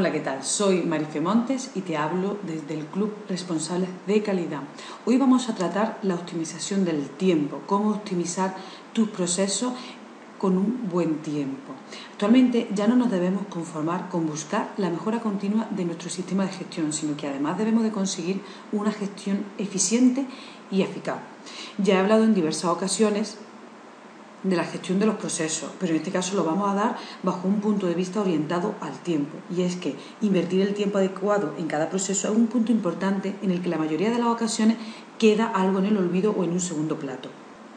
Hola, ¿qué tal? Soy Marife Montes y te hablo desde el Club Responsables de Calidad. Hoy vamos a tratar la optimización del tiempo, cómo optimizar tus procesos con un buen tiempo. Actualmente ya no nos debemos conformar con buscar la mejora continua de nuestro sistema de gestión, sino que además debemos de conseguir una gestión eficiente y eficaz. Ya he hablado en diversas ocasiones de la gestión de los procesos, pero en este caso lo vamos a dar bajo un punto de vista orientado al tiempo. Y es que invertir el tiempo adecuado en cada proceso es un punto importante en el que la mayoría de las ocasiones queda algo en el olvido o en un segundo plato.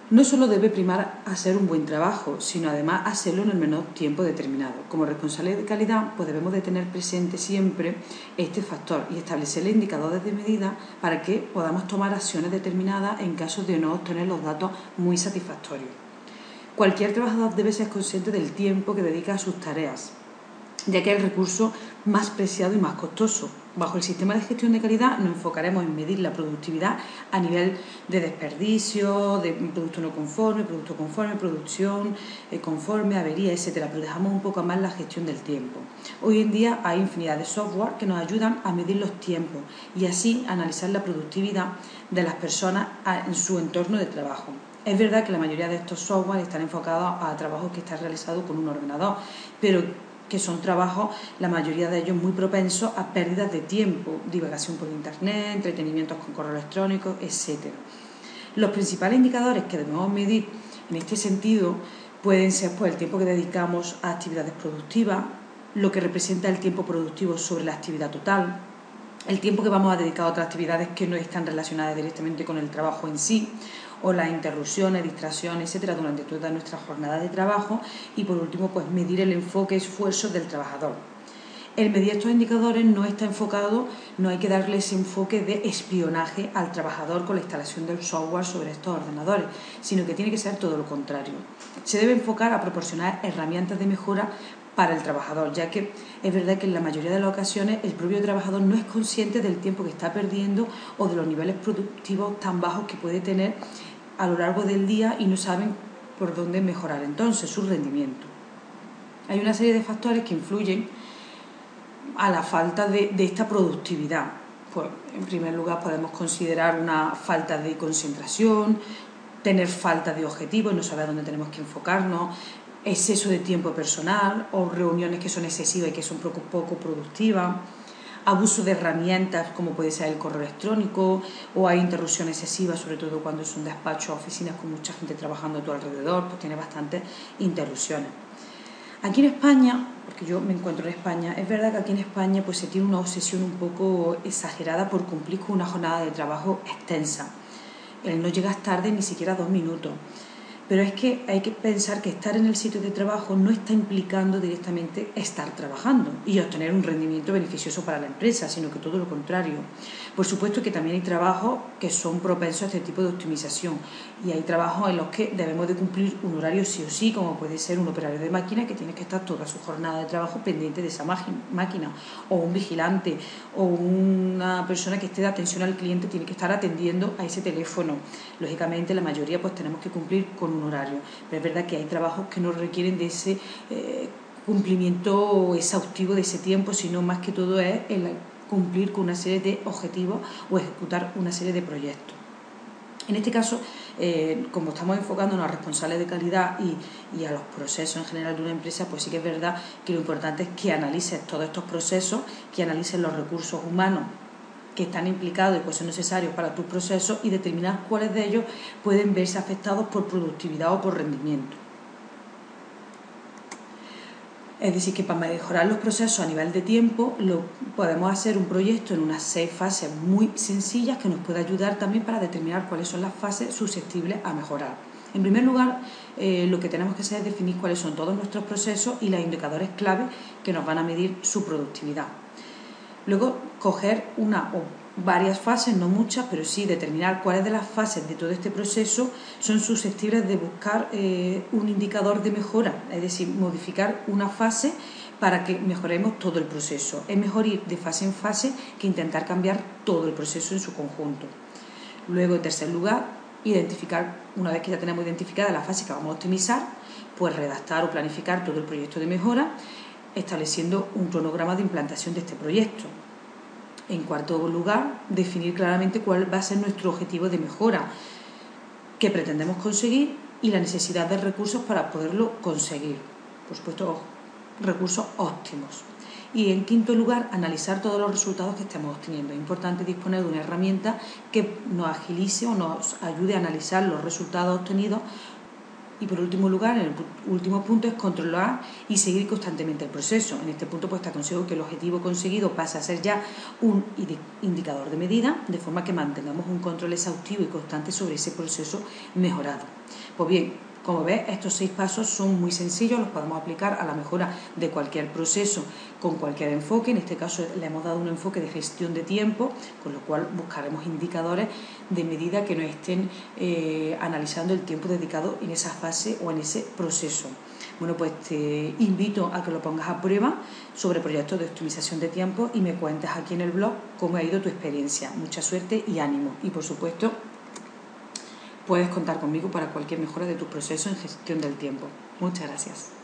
No solo debe primar hacer un buen trabajo, sino además hacerlo en el menor tiempo determinado. Como responsables de calidad, pues debemos de tener presente siempre este factor y establecer indicadores de medida para que podamos tomar acciones determinadas en caso de no obtener los datos muy satisfactorios. Cualquier trabajador debe ser consciente del tiempo que dedica a sus tareas, ya que es el recurso más preciado y más costoso. Bajo el sistema de gestión de calidad nos enfocaremos en medir la productividad a nivel de desperdicio, de producto no conforme, producto conforme, producción eh, conforme, avería, etcétera, pero dejamos un poco más la gestión del tiempo. Hoy en día hay infinidad de software que nos ayudan a medir los tiempos y así analizar la productividad de las personas en su entorno de trabajo. Es verdad que la mayoría de estos software están enfocados a trabajos que están realizados con un ordenador, pero que son trabajos, la mayoría de ellos muy propensos a pérdidas de tiempo, divagación por internet, entretenimientos con correo electrónico, etc. Los principales indicadores que debemos medir en este sentido pueden ser pues, el tiempo que dedicamos a actividades productivas, lo que representa el tiempo productivo sobre la actividad total, el tiempo que vamos a dedicar a otras actividades que no están relacionadas directamente con el trabajo en sí, o las interrupciones, distracciones, etcétera, durante toda nuestra jornada de trabajo y por último, pues medir el enfoque esfuerzo del trabajador. El medir estos indicadores no está enfocado, no hay que darle ese enfoque de espionaje al trabajador con la instalación del software sobre estos ordenadores, sino que tiene que ser todo lo contrario. Se debe enfocar a proporcionar herramientas de mejora para el trabajador, ya que es verdad que en la mayoría de las ocasiones el propio trabajador no es consciente del tiempo que está perdiendo o de los niveles productivos tan bajos que puede tener a lo largo del día y no saben por dónde mejorar entonces su rendimiento. Hay una serie de factores que influyen a la falta de, esta productividad. Pues, en primer lugar, podemos considerar una falta de concentración, tener falta de objetivos, no saber dónde tenemos que enfocarnos, exceso de tiempo personal o reuniones que son excesivas y que son poco, poco productivas abuso de herramientas como puede ser el correo electrónico o hay interrupción excesiva, sobre todo cuando es un despacho o oficinas con mucha gente trabajando a tu alrededor, pues tiene bastantes interrupciones. Aquí en España, porque yo me encuentro en España, es verdad que aquí en España pues se tiene una obsesión un poco exagerada por cumplir con una jornada de trabajo extensa. El no llegas tarde ni siquiera dos minutos pero es que hay que pensar que estar en el sitio de trabajo no está implicando directamente estar trabajando y obtener un rendimiento beneficioso para la empresa, sino que todo lo contrario. Por supuesto que también hay trabajos que son propensos a este tipo de optimización y hay trabajos en los que debemos de cumplir un horario sí o sí, como puede ser un operario de máquina que tiene que estar toda su jornada de trabajo pendiente de esa máquina, o un vigilante, o una persona que esté de atención al cliente tiene que estar atendiendo a ese teléfono. Lógicamente la mayoría pues tenemos que cumplir con un horario. Pero es verdad que hay trabajos que no requieren de ese eh, cumplimiento exhaustivo de ese tiempo, sino más que todo es el cumplir con una serie de objetivos o ejecutar una serie de proyectos. En este caso, eh, como estamos enfocándonos a responsables de calidad y, y, a los procesos en general de una empresa, pues sí que es verdad que lo importante es que analices todos estos procesos, que analices los recursos humanos que están implicados y pues son necesarios para tu proceso y determinar cuáles de ellos pueden verse afectados por productividad o por rendimiento. Es decir, que para mejorar los procesos a nivel de tiempo lo, podemos hacer un proyecto en unas seis fases muy sencillas que nos puede ayudar también para determinar cuáles son las fases susceptibles a mejorar. En primer lugar, eh, lo que tenemos que hacer es definir cuáles son todos nuestros procesos y los indicadores clave que nos van a medir su productividad. Luego, coger una o varias fases, no muchas, pero sí determinar cuáles de las fases de todo este proceso son susceptibles de buscar eh, un indicador de mejora, es decir, modificar una fase para que mejoremos todo el proceso. Es mejor ir de fase en fase que intentar cambiar todo el proceso en su conjunto. Luego, en tercer lugar, identificar, una vez que ya tenemos identificada la fase que vamos a optimizar, pues redactar o planificar todo el proyecto de mejora estableciendo un cronograma de implantación de este proyecto. En cuarto lugar, definir claramente cuál va a ser nuestro objetivo de mejora que pretendemos conseguir y la necesidad de recursos para poderlo conseguir. Por supuesto, recursos óptimos. Y en quinto lugar, analizar todos los resultados que estemos obteniendo. Es importante disponer de una herramienta que nos agilice o nos ayude a analizar los resultados obtenidos y por último lugar, el último punto es controlar y seguir constantemente el proceso. En este punto pues te aconsejo que el objetivo conseguido pase a ser ya un indicador de medida, de forma que mantengamos un control exhaustivo y constante sobre ese proceso mejorado. Pues bien, como ves, estos seis pasos son muy sencillos, los podemos aplicar a la mejora de cualquier proceso con cualquier enfoque. En este caso le hemos dado un enfoque de gestión de tiempo, con lo cual buscaremos indicadores de medida que nos estén eh, analizando el tiempo dedicado en esa fase o en ese proceso. Bueno, pues te invito a que lo pongas a prueba sobre proyectos de optimización de tiempo y me cuentes aquí en el blog cómo ha ido tu experiencia. Mucha suerte y ánimo. Y por supuesto, Puedes contar conmigo para cualquier mejora de tu proceso en gestión del tiempo. Muchas gracias.